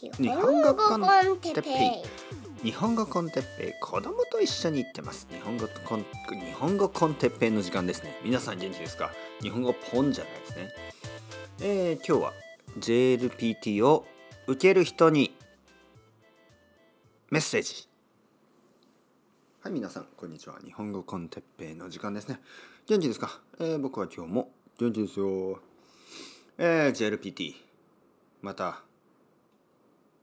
日本語コンテッペイ。日本語コンテッペイ。子供と一緒に行ってます日本語コン日本語コンテッペイの時間ですね。皆さん元気ですか？日本語ポンじゃないですね。えー、今日は JLPT を受ける人にメッセージ。はい皆さんこんにちは。日本語コンテッペイの時間ですね。元気ですか、えー、僕は今日も元気ですよ。えー、JLPT また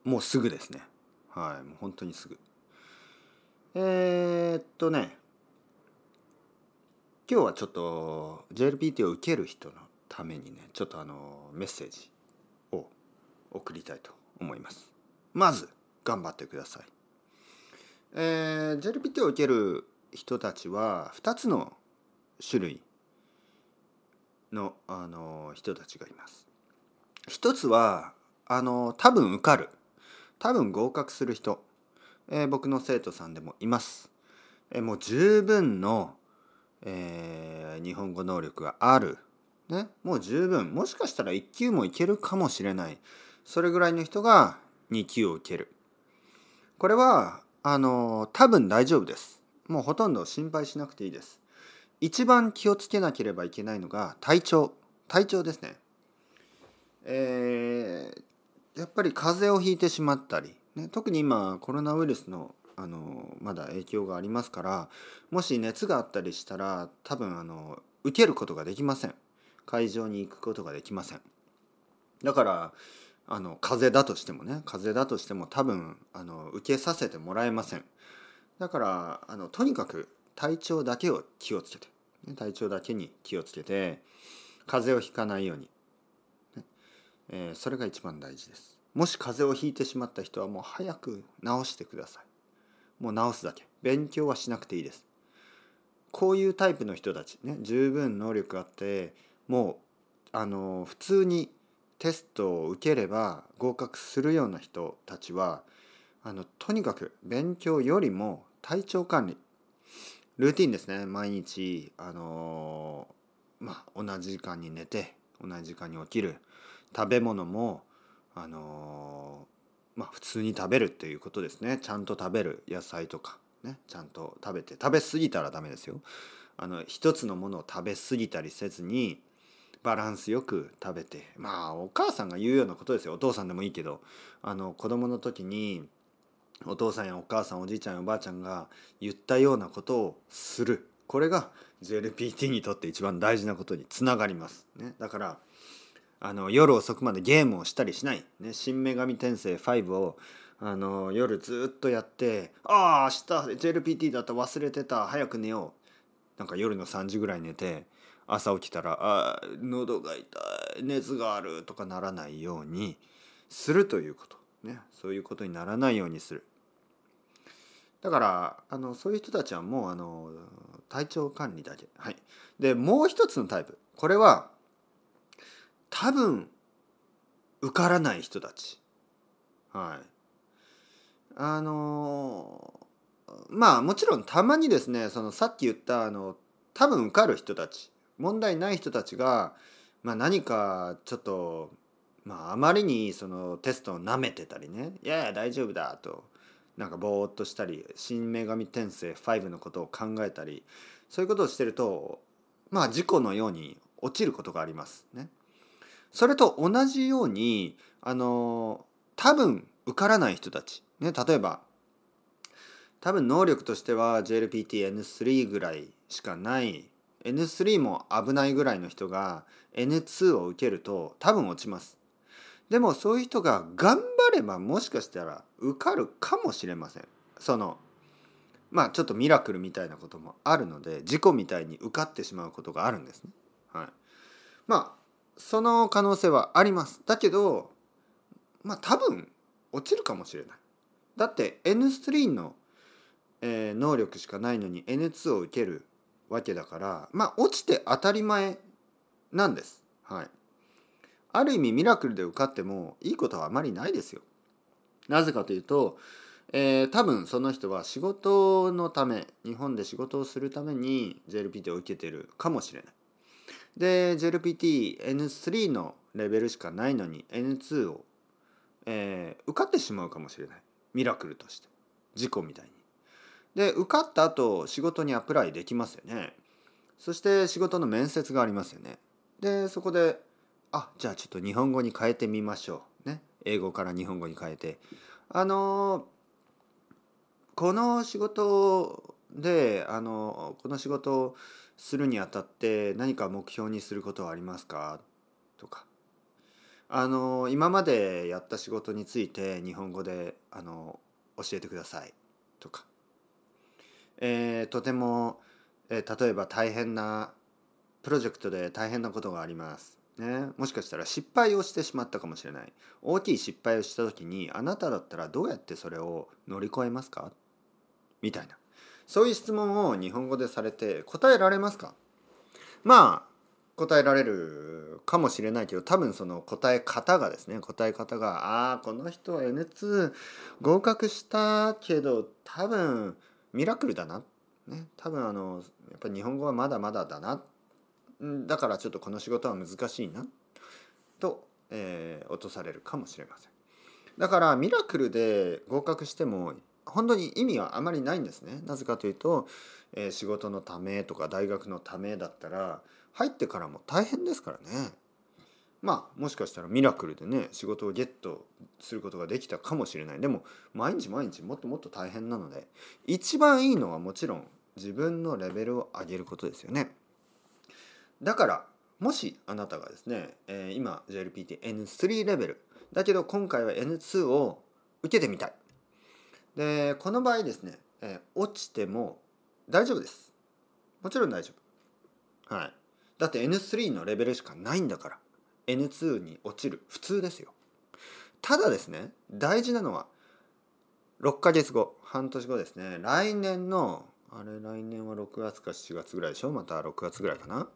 もうすぐですね。はいもう本当にすぐ。えー、っとね今日はちょっと JLPT を受ける人のためにねちょっとあのメッセージを送りたいと思います。まず頑張ってください。えー、JLPT を受ける人たちは2つの種類のあの人たちがいます。一つはあの多分受かる。多分合格する人、えー、僕の生徒さんでもいます。えー、もう十分の、えー、日本語能力がある。ね、もう十分。もしかしたら1級もいけるかもしれない。それぐらいの人が2級を受ける。これはあの多分大丈夫です。もうほとんど心配しなくていいです。一番気をつけなければいけないのが体調。体調ですね。えー、やっぱり風邪をひいてしまったり、ね、特に今コロナウイルスのあのまだ影響がありますからもし熱があったりしたら多分あの受けることができません。会場に行くことができません。だからあの風邪だとしてもね風邪だとしても多分あの受けさせてもらえません。だからあのとにかく体調だけを気をつけて、ね、体調だけに気をつけて風邪をひかないようにえー、それが一番大事です。もし風邪をひいてしまった人はもう早く治してください。もう治すだけ。勉強はしなくていいです。こういうタイプの人たちね十分能力あってもうあの普通にテストを受ければ合格するような人たちはあのとにかく勉強よりも体調管理ルーティンですね。毎日あのまあ同じ時間に寝て同じ時間に起きる。食べ物もあのまあ普通に食べるっていうことですね。ちゃんと食べる野菜とかねちゃんと食べて食べ過ぎたらダメですよ。あの一つのものを食べ過ぎたりせずにバランスよく食べてまあお母さんが言うようなことですよ。お父さんでもいいけどあの子供の時にお父さんやお母さんおじいちゃんやおばあちゃんが言ったようなことをする。これが JLPT にとって一番大事なことにつながります、ね、だからあの夜遅くまでゲームをしたりしない「ね、新女神転生5」をあの夜ずっとやって「ああ明日 JLPT だった忘れてた早く寝よう」なんか夜の3時ぐらい寝て朝起きたら「あ喉が痛い熱がある」とかならないようにするということ。ねそういうことにならないようにする。だからあのそういう人たちはもうあの体調管理だけ。はい、でもう一つのタイプ。これは多分受からない人たちはいあのまあもちろんたまにですねそのさっき言ったあの多分受かる人たち問題ない人たちが、まあ、何かちょっと、まあ、あまりにそのテストをなめてたりね「いやいや大丈夫だ」となんかぼーっとしたり「新女神転生5」のことを考えたりそういうことをしてるとまあ事故のように落ちることがありますね。それと同じようにあの多分受からない人たち、ね、例えば多分能力としては JLPT-N3 ぐらいしかない N3 も危ないぐらいの人が N2 を受けると多分落ちます。でもそういう人が頑張ればもしかしたら受かるかもしれません。そのまあちょっとミラクルみたいなこともあるので事故みたいに受かってしまうことがあるんですね。はい、まあその可能性はあります。だけどまあ多分落ちるかもしれない。だって N3 の、えー、能力しかないのに N2 を受けるわけだからまあ落ちて当たり前なんです。はい。ある意味ミラクルで受かってもいいことはあまりないですよ。なぜかというと、えー、多分その人は仕事のため日本で仕事をするために JLPT を受けてるかもしれない。で JLPT N3 のレベルしかないのに N2 を、えー、受かってしまうかもしれないミラクルとして事故みたいに。で受かった後仕事にアプライできますよね。そして仕事の面接がありますよね。でそこであじゃあちょっと日本語に変えてみましょう。ね英語から日本語に変えて。あのこの仕事であのこの仕事をするにあたって何か目標にすることはありますか？とか。あの今までやった仕事について日本語であの教えてください。とか、えー、とても、えー、例えば大変なプロジェクトで大変なことがあります。ね、もしかしたら失敗をしてしまったかもしれない。大きい失敗をした時にあなただったらどうやってそれを乗り越えますか？みたいな。そういう質問を日本語でされて答えられますか？まあ答えられるかもしれないけど多分その答え方がですね答え方がああこの人は N2 合格したけど多分ミラクルだな、ね、多分あのやっぱり日本語はまだまだだな。だからちょっとこの仕事は難しいな。と、えー、落とされるかもしれません。だからミラクルで合格しても本当に意味はあまりないんですね。なぜかというと、えー、仕事のためとか大学のためだったら入ってからも大変ですからね。まあもしかしたらミラクルでね仕事をゲットすることができたかもしれない。でも毎日毎日もっともっと大変なので一番いいのはもちろん自分のレベルを上げることですよね。だからもしあなたがですね、えー、今 JLPT-N3 レベル。だけど今回は N2 を受けてみたい。でこの場合ですね、え、落ちても大丈夫です。もちろん大丈夫。はい。だって N3 のレベルしかないんだから。N2 に落ちる。普通ですよ。ただですね大事なのは6ヶ月後半年後ですね。来年のあれ来年は6月か7月ぐらいでしょ？また6月ぐらいかな？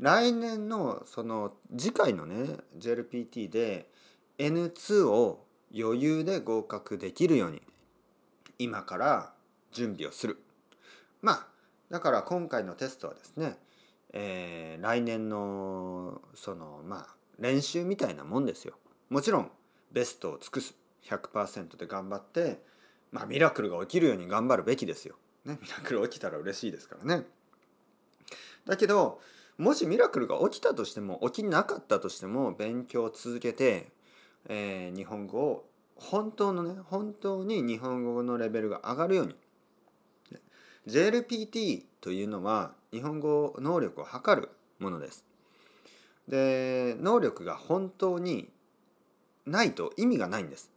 来年のその次回のね JLPT で N2 を余裕で合格できるように今から準備をする。まあだから今回のテストはですね、えー、来年のそのまあ練習みたいなもんですよ。もちろんベストを尽くす。100%で頑張ってまあミラクルが起きるように頑張るべきですよ、ね、ミラクル起きたら嬉しいですからね。だけどもしミラクルが起きたとしても起きなかったとしても勉強を続けて、えー、日本語を本当のね本当に日本語のレベルが上がるように JLPT というのは日本語能力を測るものです。で能力が本当にないと意味がないんです。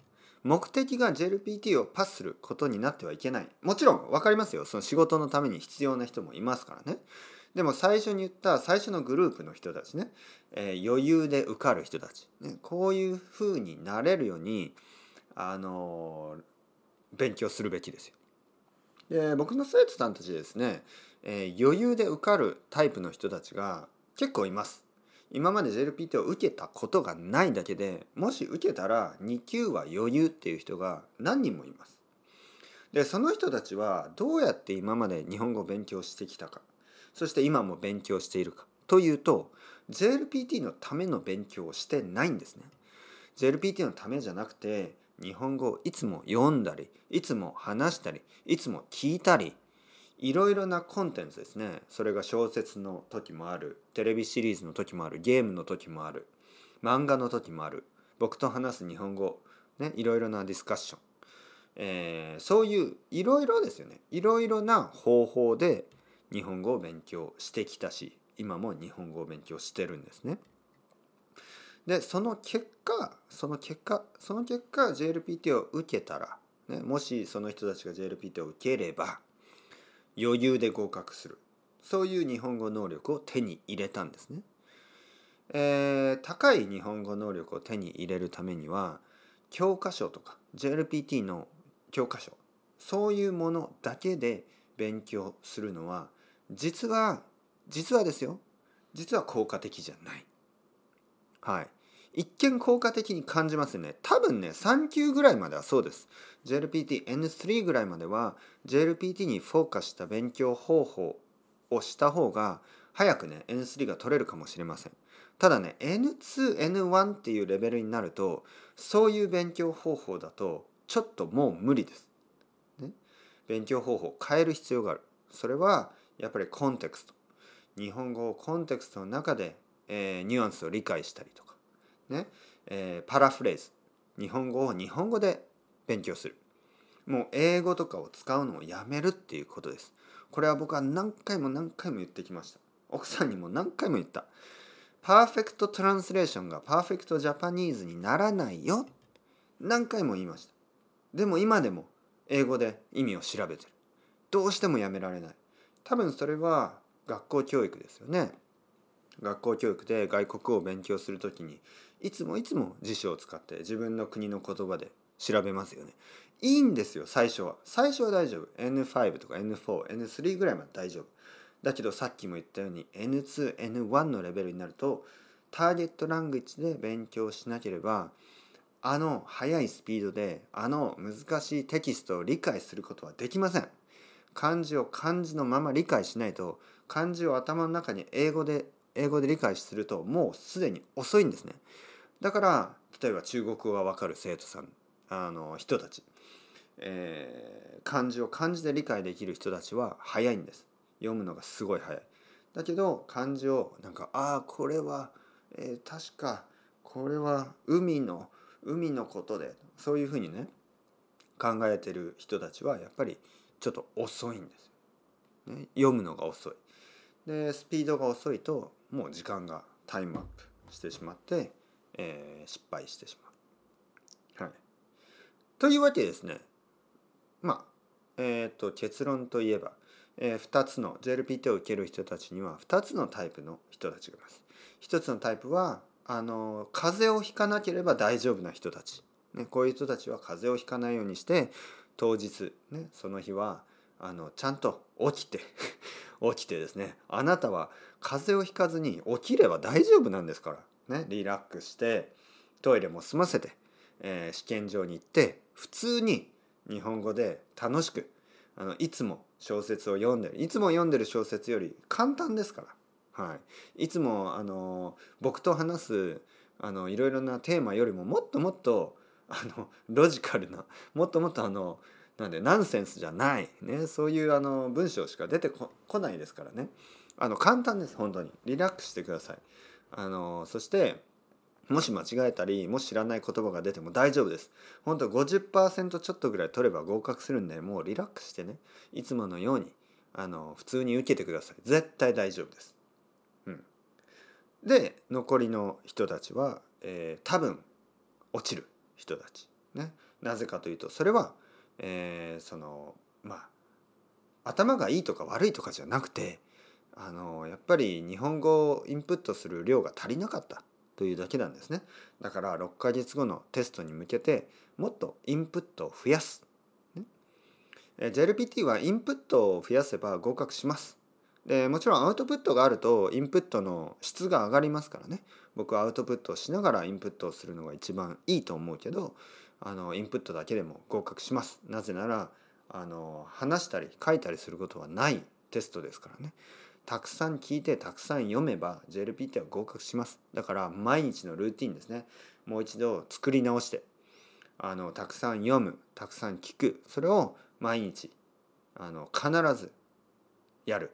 目的が JLPT をパスすることになってはいけない。もちろん分かりますよ。その仕事のために必要な人もいますからね。でも最初に言った最初のグループの人たちね、えー、余裕で受かる人たち、ね、こういうふうになれるようにあの勉強するべきですよ。で僕の生徒さんたちですね、えー、余裕で受かるタイプの人たちが結構います。今まで JLPT を受けたことがないだけでもし受けたら2級は余裕っていう人が何人もいます。でその人たちはどうやって今まで日本語を勉強してきたかそして今も勉強しているかというと JLPT のための勉強をしてないんですね。JLPT のためじゃなくて日本語をいつも読んだりいつも話したりいつも聞いたりいろいろなコンテンツですね。それが小説の時もあるテレビシリーズの時もあるゲームの時もある漫画の時もある僕と話す日本語、ね、いろいろなディスカッション、えー、そういういろいろですよね。いろいろな方法で日本語を勉強してきたし今も日本語を勉強してるんですね。でその結果その結果その結果 JLPT を受けたら、ね、もしその人たちが JLPT を受ければ余裕で合格するそういう日本語能力を手に入れたんですね。えー、高い日本語能力を手に入れるためには教科書とか JLPT の教科書そういうものだけで勉強するのは実は実はですよ実は効果的じゃない。はい。一見効果的に感じますね。多分ね、3級ぐらいまではそうです。JLPT N3 ぐらいまでは JLPT にフォーカスした勉強方法をした方が早くね N3 が取れるかもしれません。ただね N2N1 っていうレベルになるとそういう勉強方法だとちょっともう無理です。ね、勉強方法を変える必要がある。それはやっぱりコンテクスト。日本語をコンテクストの中で、えー、ニュアンスを理解したりとか、ねえー、パラフレーズ日本語を日本語で勉強する。もう英語とかを使うのをやめるっていうことです。これは僕は何回も何回も言ってきました。奥さんにも何回も言った。パーフェクトトランスレーションがパーフェクトジャパニーズにならないよ。何回も言いました。でも今でも英語で意味を調べてる。どうしてもやめられない。多分それは学校教育ですよね。学校教育で外国を勉強するときにいつもいつも辞書を使って自分の国の言葉で調べますよね。いいんですよ最初は。最初は大丈夫。N5 とか N4、N3 ぐらいまで大丈夫。だけどさっきも言ったように N2、N1 のレベルになるとターゲットラングイッジで勉強しなければあの速いスピードであの難しいテキストを理解することはできません。漢字を漢字のまま理解しないと漢字を頭の中に英語で英語で理解するともうすでに遅いんですね。だから例えば中国語が分かる生徒さんあの人たち、えー、漢字を漢字で理解できる人たちは早いんです。読むのがすごい早い。だけど漢字をなんかああこれは、えー、確かこれは海の海のことでそういうふうにね考えてる人たちはやっぱりちょっと遅いんです、ね、読むのが遅い。でスピードが遅いともう時間がタイムアップしてしまって、えー、失敗してしまう。はい、というわけですねまあえっ、ー、と結論といえばえー、2つの JLPT を受ける人たちには2つのタイプの人たちがいます。1つのタイプはあの風邪をひかなければ大丈夫な人たち、ね、こういう人たちは風邪をひかないようにして当日、ね、その日はあのちゃんと起きて起きてですねあなたは風邪をひかずに起きれば大丈夫なんですから、ね、リラックスしてトイレも済ませて、えー、試験場に行って普通に日本語で楽しくあのいつも小説を読んでる。いつも読んでる小説より簡単ですから、はい、いつもあの僕と話すあのいろいろなテーマよりももっともっとあのロジカルなもっともっとあのなんでナンセンスじゃない、ね、そういうあの文章しか出てこないですからね。あの簡単です本当に。リラックスしてください。あのそしてもし間違えたりもし知らない言葉が出ても大丈夫です。本当50%ちょっとぐらい取れば合格するんでもうリラックスしてね。いつものようにあの普通に受けてください。絶対大丈夫です、うん、で残りの人たちは、えー、多分落ちる人たち。ね。なぜかというとそれは、えー、そのまあ頭がいいとか悪いとかじゃなくてあのやっぱり日本語をインプットする量が足りなかったというだけなんですね。だから6ヶ月後のテストに向けてもっとインプットを増やす、ね、JLPT はインプットを増やせば合格します。でもちろんアウトプットがあるとインプットの質が上がりますからね。僕はアウトプットをしながらインプットをするのが一番いいと思うけどあのインプットだけでも合格します。なぜならあの話したり書いたりすることはないテストですからね。たくさん聞いてたくさん読めば JLPT は合格します。だから毎日のルーティンですね。もう一度作り直してあのたくさん読むたくさん聞く。それを毎日あの必ずやる。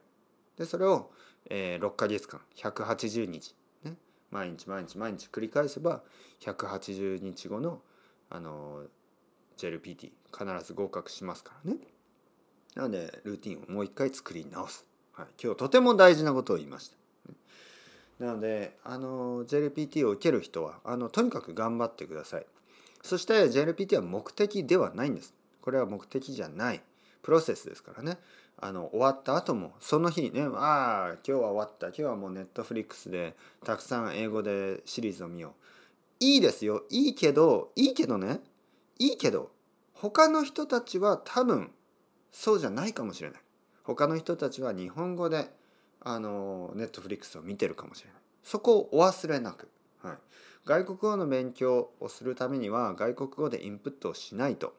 でそれを、えー、6ヶ月間180日、ね、毎日毎日毎日繰り返せば180日後のあの JLPT 必ず合格しますからねなのでルーティンをもう一回作り直すはい、今日とても大事なことを言いました。なのであの JLPT を受ける人はあのとにかく頑張ってください。そして JLPT は目的ではないんです。これは目的じゃないプロセスですからね。あの終わった後もその日ねああ今日は終わった今日はもうネットフリックスでたくさん英語でシリーズを見よう。いいですよ。いいけどいいけどね。いいけど他の人たちは多分そうじゃないかもしれない。他の人たちは日本語であのネットフリックスを見てるかもしれない。そこをお忘れなく、はい、外国語の勉強をするためには外国語でインプットをしないと。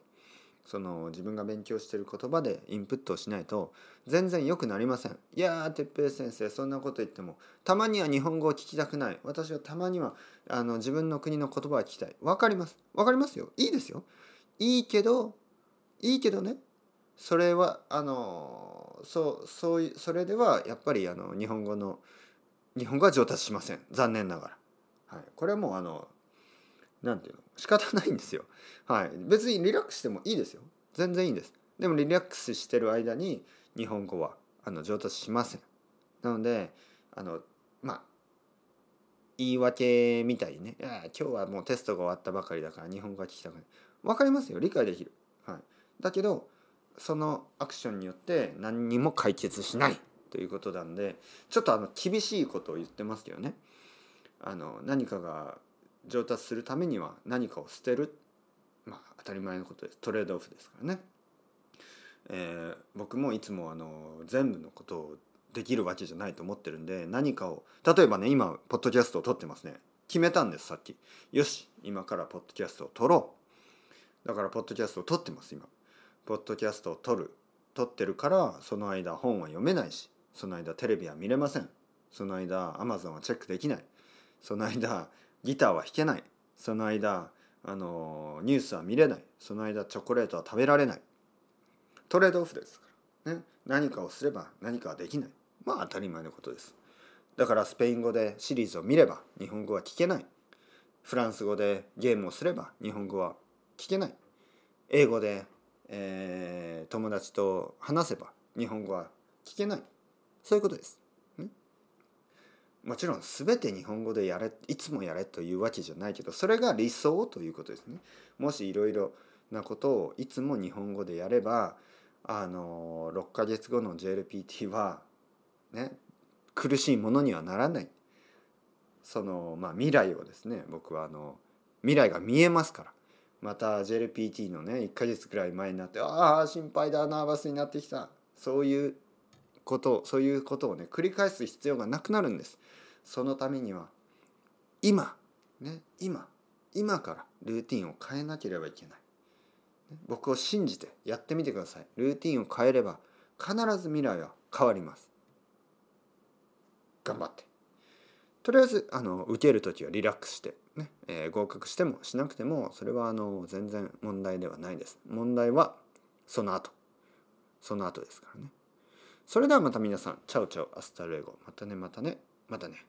その自分が勉強してる言葉でインプットをしないと全然良くなりません。いやー哲平先生そんなこと言ってもたまには日本語を聞きたくない。私はたまにはあの自分の国の言葉を聞きたい。わかります。わかりますよ。いいですよ。いいけどいいけどね。それはあのそうそういうそれではやっぱりあの日本語の日本語は上達しません。残念ながら、はい、これはもうあのなんていうの？仕方ないんですよ。はい、別にリラックスしてもいいですよ。全然いいんです。でもリラックスしてる間に日本語はあの上達しません。なのであのまあ言い訳みたいにね「いや今日はもうテストが終わったばかりだから日本語が聞きたくない」分かりますよ理解できる。はい、だけどそのアクションによって何にも解決しないということなんでちょっとあの厳しいことを言ってますけどねあの何かが上達するためには何かを捨てる。まあ当たり前のことです。トレードオフですからね、えー、僕もいつもあの全部のことをできるわけじゃないと思ってるんで何かを例えばね今ポッドキャストを撮ってますね。決めたんですさっき。よし今からポッドキャストを撮ろう。だからポッドキャストを撮ってます今。ポッドキャストを撮る。撮ってるからその間本は読めないしその間テレビは見れません。その間アマゾンはチェックできない。その間ギターは弾けない。その間あのニュースは見れない。その間チョコレートは食べられない。トレードオフですから、ね、何かをすれば何かはできない。まあ当たり前のことです。だからスペイン語でシリーズを見れば日本語は聞けない。フランス語でゲームをすれば日本語は聞けない。英語で、えー、友達と話せば日本語は聞けない。そういうことです。もちろん全て日本語でやれいつもやれというわけじゃないけどそれが理想ということですね。もしいろいろなことをいつも日本語でやればあの6ヶ月後の JLPT はね苦しいものにはならない。その、まあ、未来をですね僕はあの未来が見えますから。また JLPT のね1ヶ月くらい前になってああ心配だナーバスになってきた。そういうことそういうことをね繰り返す必要がなくなるんです。そのためには今ね今今からルーティンを変えなければいけない。僕を信じてやってみてください。ルーティンを変えれば必ず未来は変わります。頑張って。とりあえずあの受ける時はリラックスしてね、えー、合格してもしなくてもそれはあの全然問題ではないです。問題はその後その後ですからね。それではまた皆さん、 chao chao、hasta luego。またね、またね、またね。